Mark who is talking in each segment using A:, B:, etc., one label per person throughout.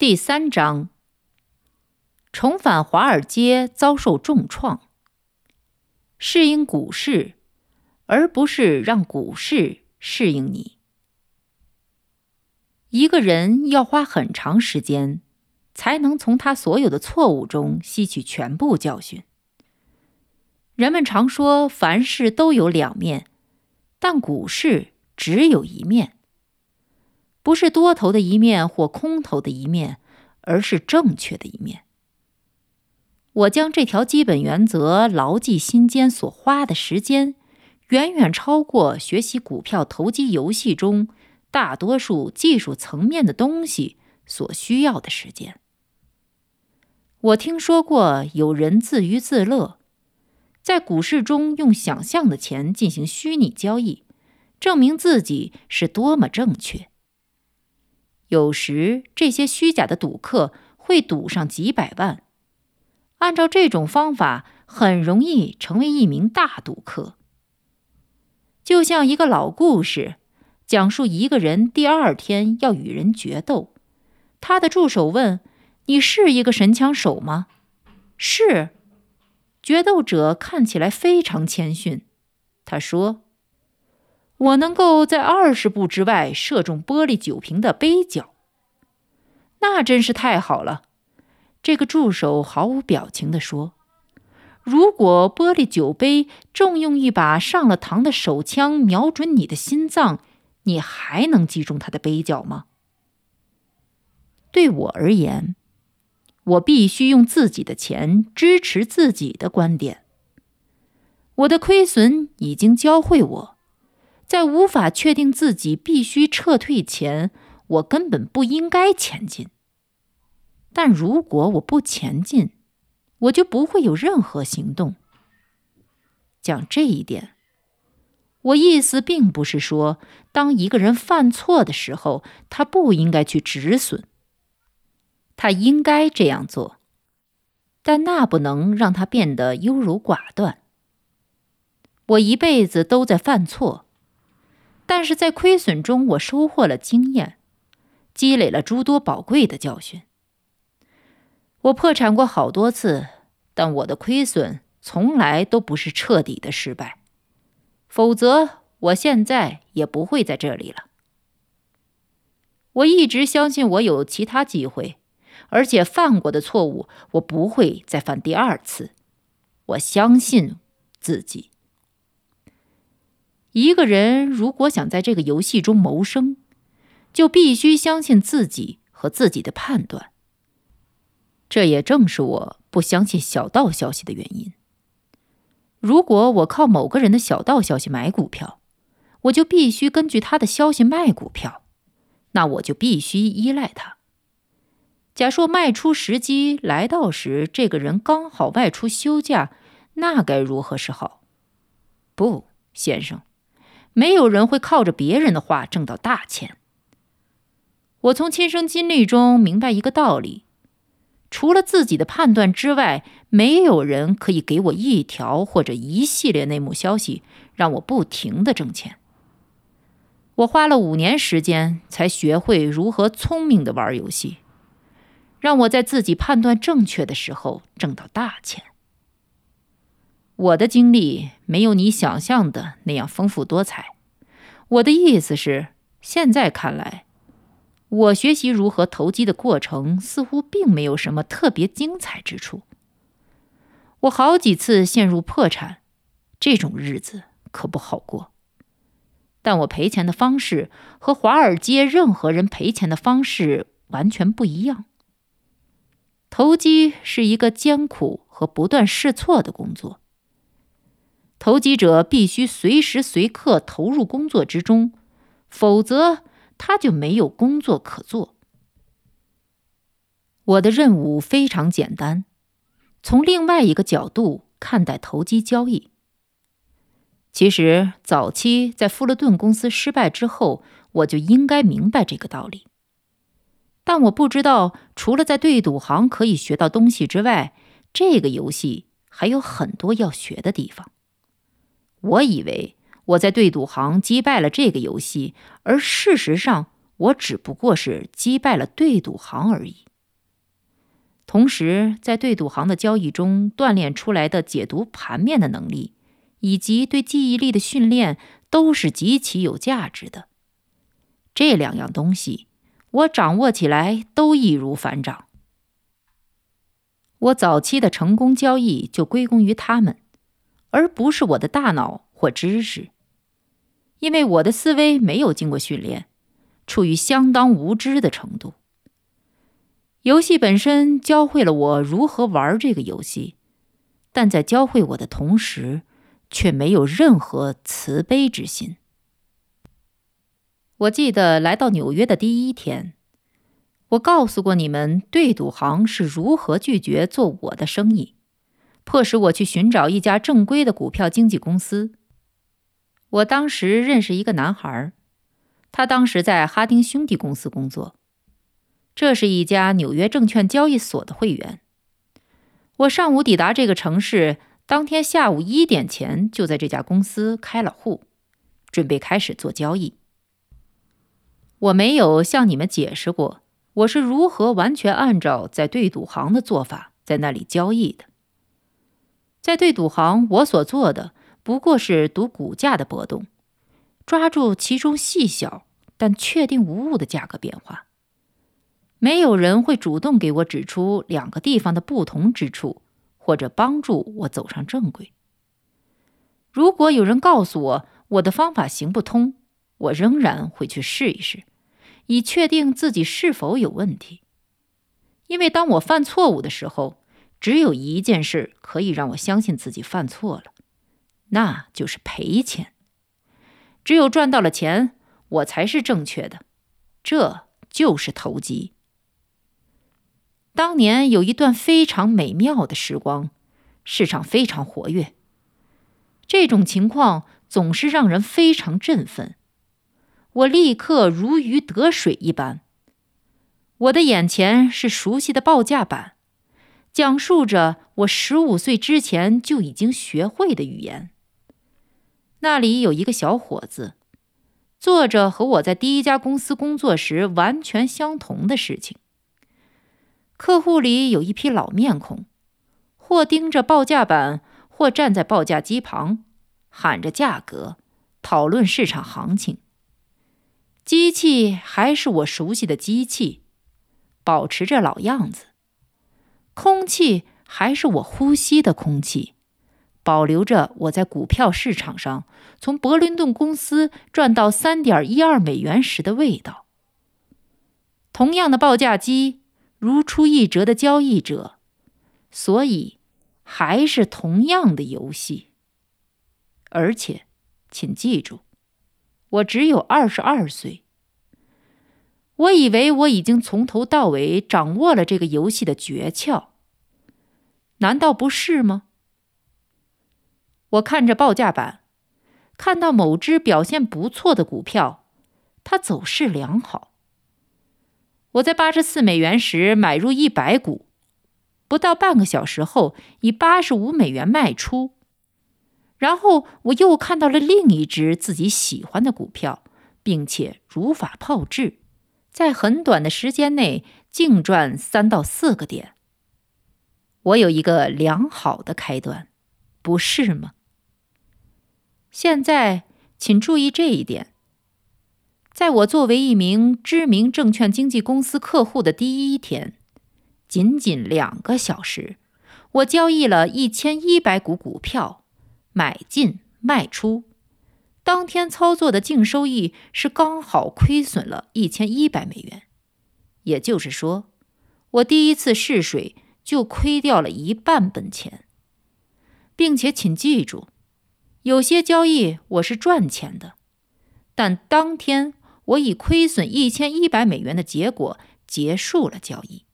A: 第三章，重返华尔街遭受重创，适应股市，而不是让股市适应你。一个人要花很长时间，才能从他所有的错误中吸取全部教训。人们常说凡事都有两面，但股市只有一面。不是多头的一面或空头的一面，而是正确的一面。我将这条基本原则牢记心间，所花的时间远远超过学习股票投机游戏中大多数技术层面的东西所需要的时间。我听说过有人自娱自乐，在股市中用想象的钱进行虚拟交易，证明自己是多么正确。有时，这些虚假的赌客会赌上几百万。按照这种方法，很容易成为一名大赌客。就像一个老故事，讲述一个人第二天要与人决斗，他的助手问：“你是一个神枪手吗？”“是。”决斗者看起来非常谦逊，他说。我能够在二十步之外射中玻璃酒瓶的杯角，那真是太好了。这个助手毫无表情地说：“如果玻璃酒杯正用一把上了膛的手枪瞄准你的心脏，你还能击中它的杯角吗？”对我而言，我必须用自己的钱支持自己的观点。我的亏损已经教会我。在无法确定自己必须撤退前，我根本不应该前进。但如果我不前进，我就不会有任何行动。讲这一点，我意思并不是说，当一个人犯错的时候，他不应该去止损。他应该这样做，但那不能让他变得优柔寡断。我一辈子都在犯错。但是在亏损中，我收获了经验，积累了诸多宝贵的教训。我破产过好多次，但我的亏损从来都不是彻底的失败，否则我现在也不会在这里了。我一直相信我有其他机会，而且犯过的错误我不会再犯第二次。我相信自己。一个人如果想在这个游戏中谋生，就必须相信自己和自己的判断。这也正是我不相信小道消息的原因。如果我靠某个人的小道消息买股票，我就必须根据他的消息卖股票，那我就必须依赖他。假说卖出时机来到时，这个人刚好外出休假，那该如何是好？不，先生。没有人会靠着别人的话挣到大钱。我从亲身经历中明白一个道理：除了自己的判断之外，没有人可以给我一条或者一系列内幕消息，让我不停的挣钱。我花了五年时间才学会如何聪明的玩游戏，让我在自己判断正确的时候挣到大钱。我的经历没有你想象的那样丰富多彩。我的意思是，现在看来，我学习如何投机的过程似乎并没有什么特别精彩之处。我好几次陷入破产，这种日子可不好过。但我赔钱的方式和华尔街任何人赔钱的方式完全不一样。投机是一个艰苦和不断试错的工作。投机者必须随时随刻投入工作之中，否则他就没有工作可做。我的任务非常简单，从另外一个角度看待投机交易。其实早期在富勒顿公司失败之后，我就应该明白这个道理。但我不知道，除了在对赌行可以学到东西之外，这个游戏还有很多要学的地方。我以为我在对赌行击败了这个游戏，而事实上，我只不过是击败了对赌行而已。同时，在对赌行的交易中锻炼出来的解读盘面的能力，以及对记忆力的训练，都是极其有价值的。这两样东西，我掌握起来都易如反掌。我早期的成功交易就归功于他们，而不是我的大脑或知识，因为我的思维没有经过训练，处于相当无知的程度。游戏本身教会了我如何玩这个游戏，但在教会我的同时，却没有任何慈悲之心。我记得来到纽约的第一天，我告诉过你们，对赌行是如何拒绝做我的生意，迫使我去寻找一家正规的股票经纪公司。我当时认识一个男孩，他当时在哈丁兄弟公司工作。这是一家纽约证券交易所的会员。我上午抵达这个城市，当天下午一点前就在这家公司开了户，准备开始做交易。我没有向你们解释过我是如何完全按照在对赌行的做法在那里交易的。在对赌行，我所做的不过是赌股价的波动，抓住其中细小但确定无误的价格变化。没有人会主动给我指出两个地方的不同之处，或者帮助我走上正轨。如果有人告诉我我的方法行不通，我仍然会去试一试，以确定自己是否有问题。因为当我犯错误的时候，只有一件事可以让我相信自己犯错了，那就是赔钱。只有赚到了钱，我才是正确的。这就是投机。当年有一段非常美妙的时光，市场非常活跃。这种情况总是让人非常振奋。我立刻如鱼得水一般。我的眼前是熟悉的报价板，讲述着我十五岁之前就已经学会的语言。那里有一个小伙子，做着和我在第一家公司工作时完全相同的事情。客户里有一批老面孔，或盯着报价板，或站在报价机旁，喊着价格，讨论市场行情。机器还是我熟悉的机器，保持着老样子。空气还是我呼吸的空气，保留着我在股票市场上从伯林顿公司赚到三点一二美元时的味道。同样的报价机。如出一辙的交易者，所以还是同样的游戏。而且，请记住，我只有二十二岁。我以为我已经从头到尾掌握了这个游戏的诀窍，难道不是吗？我看着报价板，看到某只表现不错的股票，它走势良好。我在八十四美元时买入一百股，不到半个小时后以八十五美元卖出。然后我又看到了另一只自己喜欢的股票，并且如法炮制，在很短的时间内净赚三到四个点。我有一个良好的开端，不是吗？现在请注意这一点。在我作为一名知名证券经纪公司客户的第一天，仅仅两个小时，我交易了一千一百股股票，买进卖出。当天操作的净收益是刚好亏损了一千一百美元，也就是说，我第一次试水就亏掉了一半本钱。并且请记住，有些交易我是赚钱的，但当天。我以亏损一千一百美元的结果结束了交易。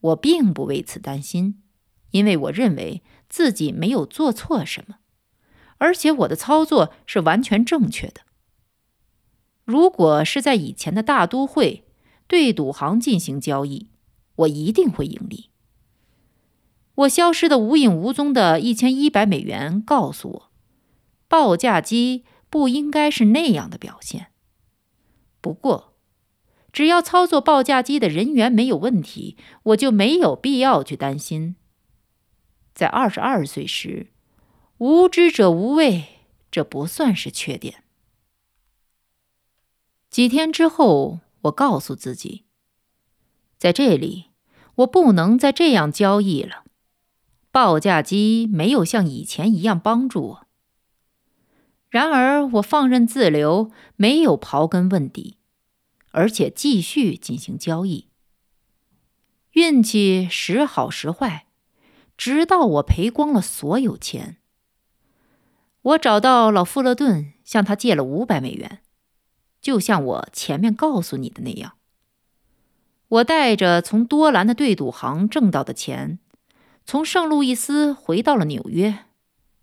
A: 我并不为此担心，因为我认为自己没有做错什么，而且我的操作是完全正确的。如果是在以前的大都会对赌行进行交易，我一定会盈利。我消失的无影无踪的一千一百美元告诉我，报价机不应该是那样的表现。不过，只要操作报价机的人员没有问题，我就没有必要去担心。在二十二岁时，无知者无畏，这不算是缺点。几天之后，我告诉自己，在这里，我不能再这样交易了。报价机没有像以前一样帮助我。然而，我放任自流，没有刨根问底。而且继续进行交易，运气时好时坏，直到我赔光了所有钱。我找到老富勒顿，向他借了五百美元，就像我前面告诉你的那样。我带着从多兰的对赌行挣到的钱，从圣路易斯回到了纽约。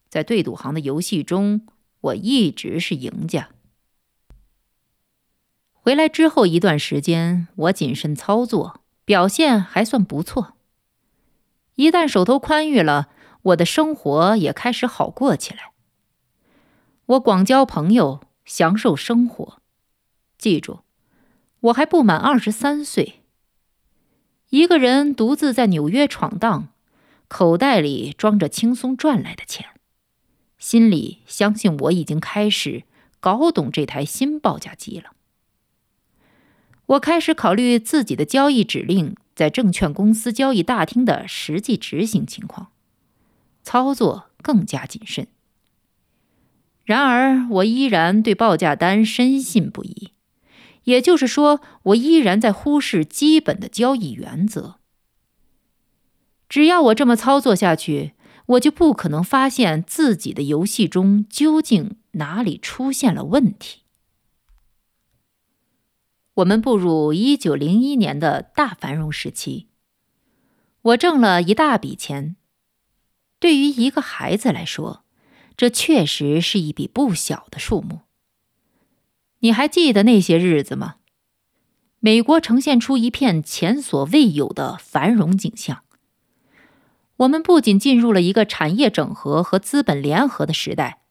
A: 在对赌行的游戏中，我一直是赢家。回来之后一段时间，我谨慎操作，表现还算不错。一旦手头宽裕了，我的生活也开始好过起来。我广交朋友，享受生活。记住，我还不满二十三岁。一个人独自在纽约闯荡，口袋里装着轻松赚来的钱，心里相信我已经开始搞懂这台新报价机了。我开始考虑自己的交易指令在证券公司交易大厅的实际执行情况，操作更加谨慎。然而，我依然对报价单深信不疑，也就是说，我依然在忽视基本的交易原则。只要我这么操作下去，我就不可能发现自己的游戏中究竟哪里出现了问题。我们步入一九零一年的大繁荣时期，我挣了一大笔钱。对于一个孩子来说，这确实是一笔不小的数目。你还记得那些日子吗？美国呈现出一片前所未有的繁荣景象。我们不仅进入了一个产业整合和资本联合的时代，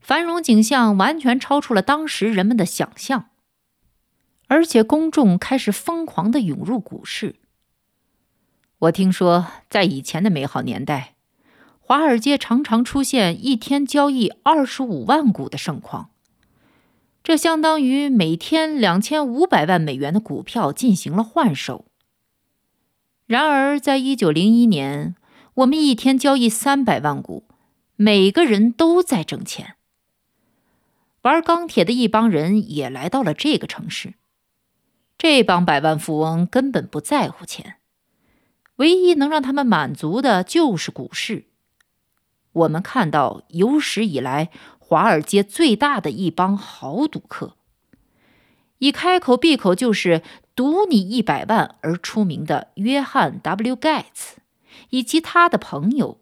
A: 繁荣景象完全超出了当时人们的想象。而且公众开始疯狂的涌入股市。我听说，在以前的美好年代，华尔街常常出现一天交易二十五万股的盛况，这相当于每天两千五百万美元的股票进行了换手。然而，在一九零一年，我们一天交易三百万股，每个人都在挣钱。玩钢铁的一帮人也来到了这个城市。这帮百万富翁根本不在乎钱，唯一能让他们满足的就是股市。我们看到有史以来华尔街最大的一帮豪赌客，以开口闭口就是“赌你一百万”而出名的约翰 ·W· 盖茨，以及他的朋友，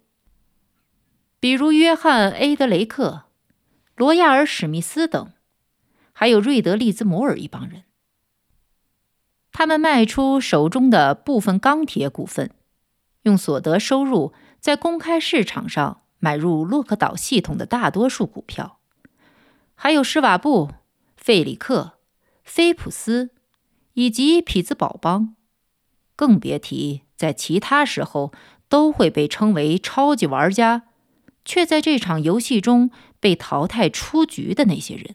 A: 比如约翰 ·A· 德雷克、罗亚尔·史密斯等，还有瑞德·利兹摩尔一帮人。他们卖出手中的部分钢铁股份，用所得收入在公开市场上买入洛克岛系统的大多数股票，还有施瓦布、费里克、菲普斯以及匹兹堡邦，更别提在其他时候都会被称为超级玩家，却在这场游戏中被淘汰出局的那些人。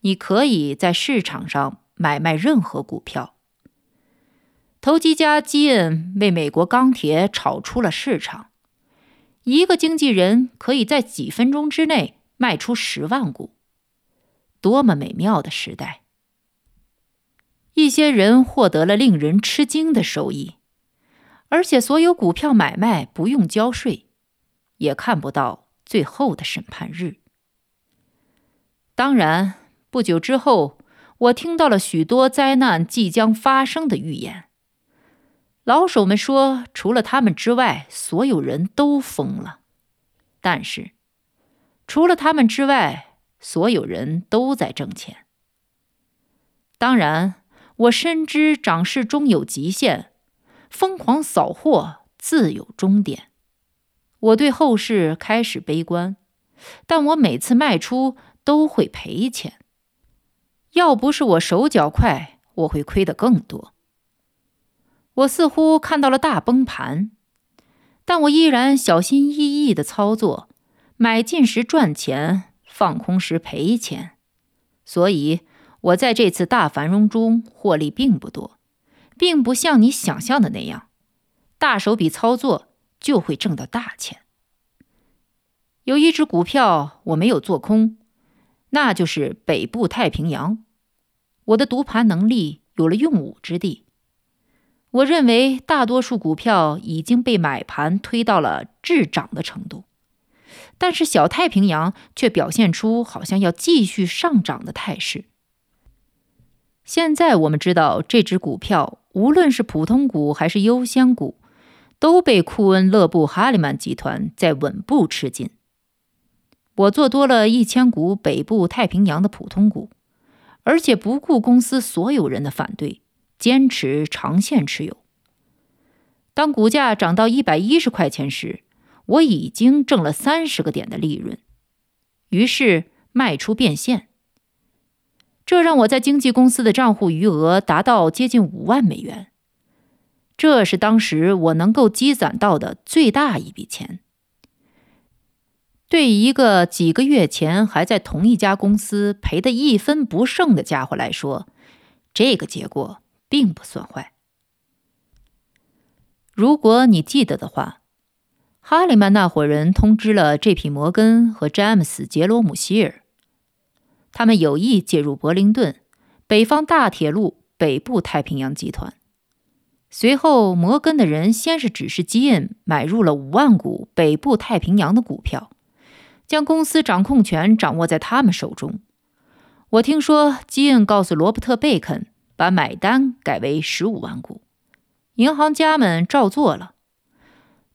A: 你可以在市场上。买卖任何股票。投机家基恩为美国钢铁炒出了市场，一个经纪人可以在几分钟之内卖出十万股，多么美妙的时代！一些人获得了令人吃惊的收益，而且所有股票买卖不用交税，也看不到最后的审判日。当然，不久之后。我听到了许多灾难即将发生的预言。老手们说，除了他们之外，所有人都疯了。但是，除了他们之外，所有人都在挣钱。当然，我深知涨势终有极限，疯狂扫货自有终点。我对后市开始悲观，但我每次卖出都会赔钱。要不是我手脚快，我会亏得更多。我似乎看到了大崩盘，但我依然小心翼翼的操作，买进时赚钱，放空时赔钱。所以，我在这次大繁荣中获利并不多，并不像你想象的那样，大手笔操作就会挣到大钱。有一只股票我没有做空。那就是北部太平洋，我的读盘能力有了用武之地。我认为大多数股票已经被买盘推到了滞涨的程度，但是小太平洋却表现出好像要继续上涨的态势。现在我们知道，这只股票无论是普通股还是优先股，都被库恩勒布哈利曼集团在稳步吃紧。我做多了一千股北部太平洋的普通股，而且不顾公司所有人的反对，坚持长线持有。当股价涨到一百一十块钱时，我已经挣了三十个点的利润，于是卖出变现。这让我在经纪公司的账户余额达到接近五万美元，这是当时我能够积攒到的最大一笔钱。对一个几个月前还在同一家公司赔得一分不剩的家伙来说，这个结果并不算坏。如果你记得的话，哈里曼那伙人通知了 J.P. 摩根和詹姆斯·杰罗姆希尔，他们有意介入伯灵顿、北方大铁路、北部太平洋集团。随后，摩根的人先是指示基恩买入了五万股北部太平洋的股票。将公司掌控权掌握在他们手中。我听说基恩告诉罗伯特·贝肯，把买单改为十五万股，银行家们照做了。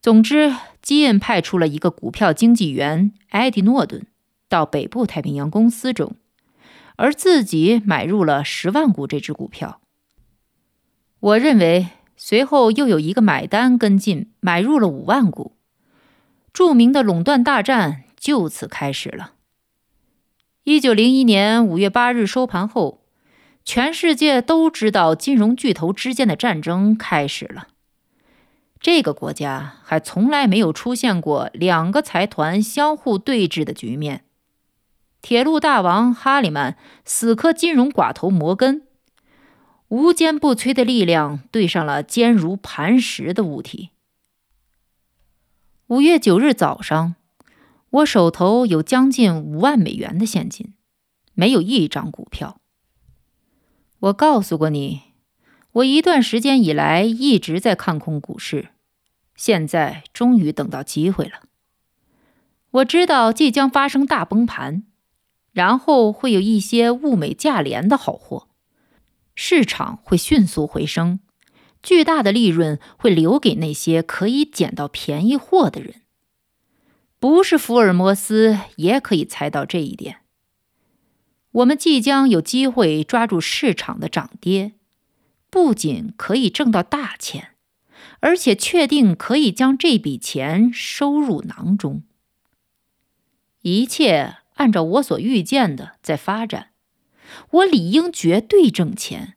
A: 总之，基恩派出了一个股票经纪员艾迪·诺顿到北部太平洋公司中，而自己买入了十万股这只股票。我认为，随后又有一个买单跟进，买入了五万股。著名的垄断大战。就此开始了。一九零一年五月八日收盘后，全世界都知道金融巨头之间的战争开始了。这个国家还从来没有出现过两个财团相互对峙的局面。铁路大王哈里曼死磕金融寡头摩根，无坚不摧的力量对上了坚如磐石的物体。五月九日早上。我手头有将近五万美元的现金，没有一张股票。我告诉过你，我一段时间以来一直在看空股市，现在终于等到机会了。我知道即将发生大崩盘，然后会有一些物美价廉的好货，市场会迅速回升，巨大的利润会留给那些可以捡到便宜货的人。不是福尔摩斯也可以猜到这一点。我们即将有机会抓住市场的涨跌，不仅可以挣到大钱，而且确定可以将这笔钱收入囊中。一切按照我所预见的在发展，我理应绝对挣钱，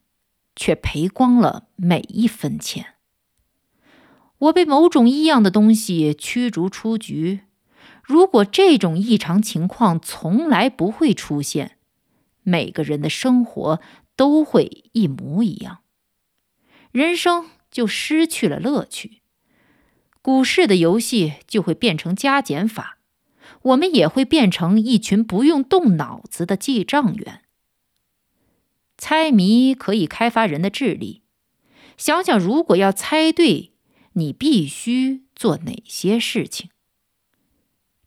A: 却赔光了每一分钱。我被某种异样的东西驱逐出局。如果这种异常情况从来不会出现，每个人的生活都会一模一样，人生就失去了乐趣。股市的游戏就会变成加减法，我们也会变成一群不用动脑子的记账员。猜谜可以开发人的智力，想想如果要猜对，你必须做哪些事情。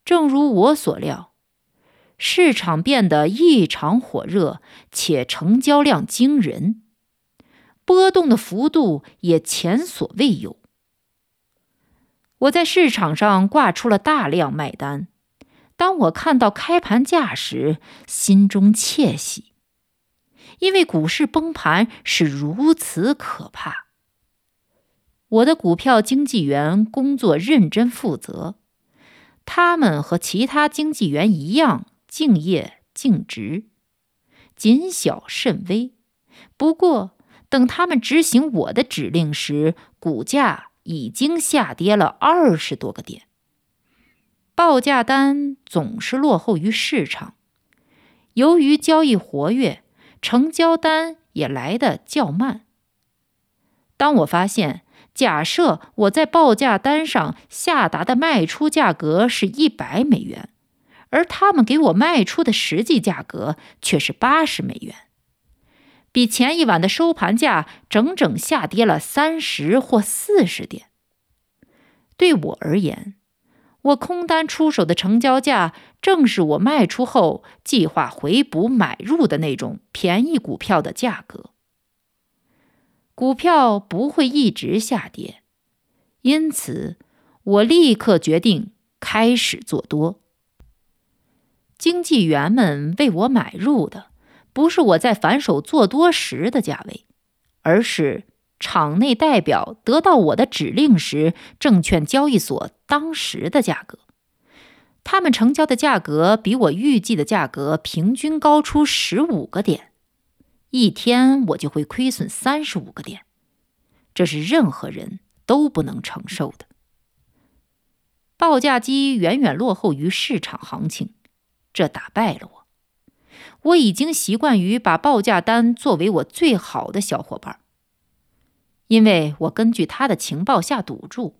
A: 正如我所料，市场变得异常火热，且成交量惊人。波动的幅度也前所未有。我在市场上挂出了大量卖单，当我看到开盘价时，心中窃喜，因为股市崩盘是如此可怕。我的股票经纪员工作认真负责，他们和其他经纪员一样敬业尽职，谨小慎微。不过，等他们执行我的指令时，股价已经下跌了二十多个点，报价单总是落后于市场。由于交易活跃，成交单也来得较慢。当我发现，假设我在报价单上下达的卖出价格是一百美元，而他们给我卖出的实际价格却是八十美元。比前一晚的收盘价整整下跌了三十或四十点。对我而言，我空单出手的成交价正是我卖出后计划回补买入的那种便宜股票的价格。股票不会一直下跌，因此我立刻决定开始做多。经纪员们为我买入的。不是我在反手做多时的价位，而是场内代表得到我的指令时，证券交易所当时的价格。他们成交的价格比我预计的价格平均高出十五个点，一天我就会亏损三十五个点，这是任何人都不能承受的。报价机远远落后于市场行情，这打败了我。我已经习惯于把报价单作为我最好的小伙伴，因为我根据他的情报下赌注。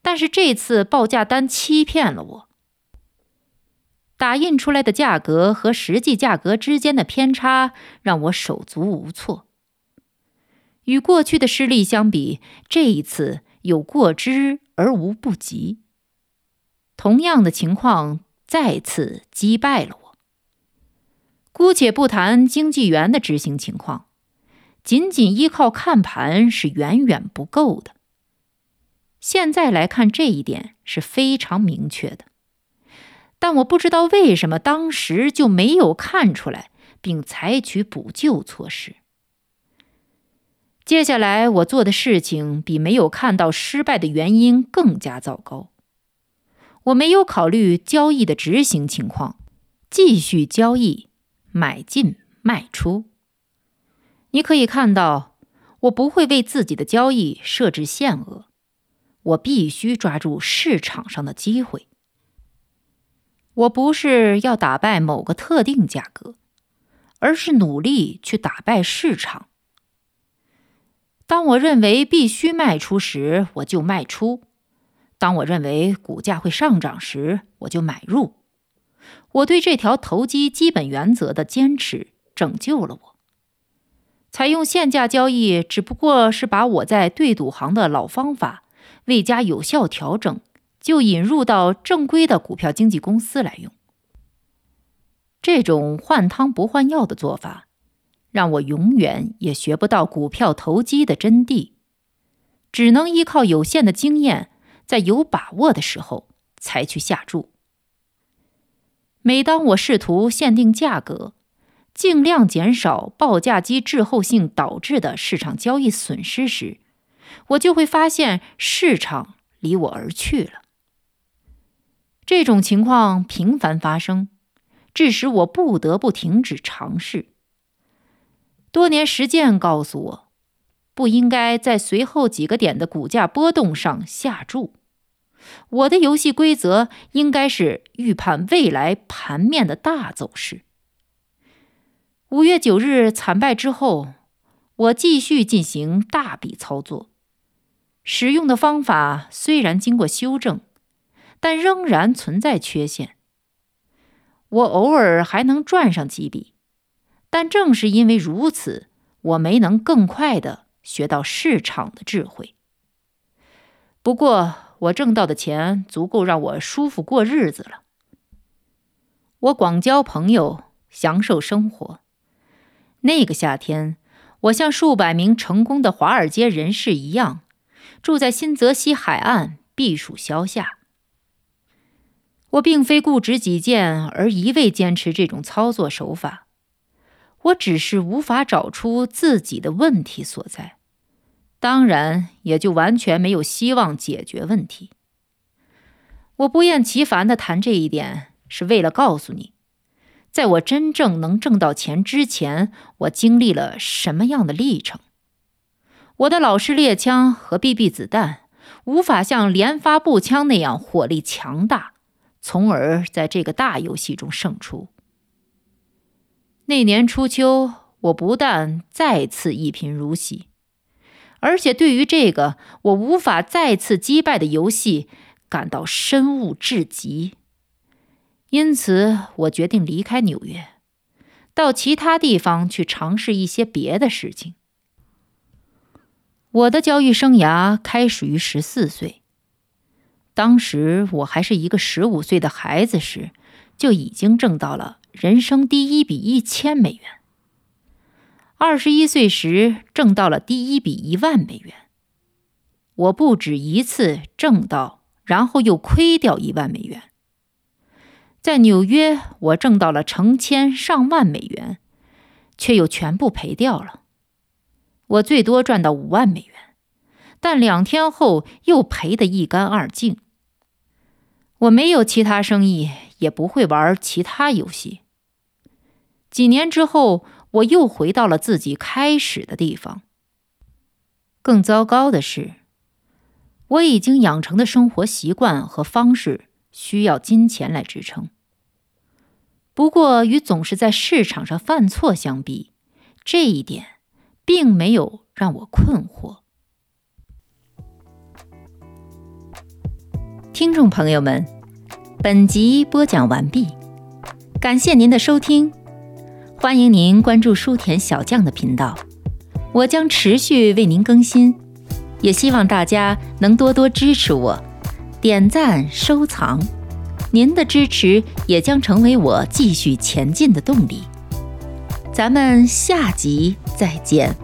A: 但是这次报价单欺骗了我，打印出来的价格和实际价格之间的偏差让我手足无措。与过去的失利相比，这一次有过之而无不及。同样的情况再次击败了我。姑且不谈经纪员的执行情况，仅仅依靠看盘是远远不够的。现在来看，这一点是非常明确的。但我不知道为什么当时就没有看出来，并采取补救措施。接下来我做的事情比没有看到失败的原因更加糟糕。我没有考虑交易的执行情况，继续交易。买进卖出，你可以看到，我不会为自己的交易设置限额，我必须抓住市场上的机会。我不是要打败某个特定价格，而是努力去打败市场。当我认为必须卖出时，我就卖出；当我认为股价会上涨时，我就买入。我对这条投机基本原则的坚持拯救了我。采用限价交易只不过是把我在对赌行的老方法未加有效调整，就引入到正规的股票经纪公司来用。这种换汤不换药的做法，让我永远也学不到股票投机的真谛，只能依靠有限的经验，在有把握的时候才去下注。每当我试图限定价格，尽量减少报价机滞后性导致的市场交易损失时，我就会发现市场离我而去了。这种情况频繁发生，致使我不得不停止尝试。多年实践告诉我，不应该在随后几个点的股价波动上下注。我的游戏规则应该是预判未来盘面的大走势。五月九日惨败之后，我继续进行大笔操作，使用的方法虽然经过修正，但仍然存在缺陷。我偶尔还能赚上几笔，但正是因为如此，我没能更快的学到市场的智慧。不过，我挣到的钱足够让我舒服过日子了。我广交朋友，享受生活。那个夏天，我像数百名成功的华尔街人士一样，住在新泽西海岸避暑消夏。我并非固执己见而一味坚持这种操作手法，我只是无法找出自己的问题所在，当然也就完全没有希望解决问题。我不厌其烦地谈这一点，是为了告诉你，在我真正能挣到钱之前，我经历了什么样的历程。我的老式猎枪和 BB 子弹无法像连发步枪那样火力强大。从而在这个大游戏中胜出。那年初秋，我不但再次一贫如洗，而且对于这个我无法再次击败的游戏感到深恶至极。因此，我决定离开纽约，到其他地方去尝试一些别的事情。我的交易生涯开始于十四岁。当时我还是一个十五岁的孩子时，就已经挣到了人生第一笔一千美元。二十一岁时挣到了第一笔一万美元。我不止一次挣到，然后又亏掉一万美元。在纽约，我挣到了成千上万美元，却又全部赔掉了。我最多赚到五万美元，但两天后又赔得一干二净。我没有其他生意，也不会玩其他游戏。几年之后，我又回到了自己开始的地方。更糟糕的是，我已经养成的生活习惯和方式需要金钱来支撑。不过，与总是在市场上犯错相比，这一点并没有让我困惑。听众朋友们，本集播讲完毕，感谢您的收听，欢迎您关注书田小将的频道，我将持续为您更新，也希望大家能多多支持我，点赞收藏，您的支持也将成为我继续前进的动力。咱们下集再见。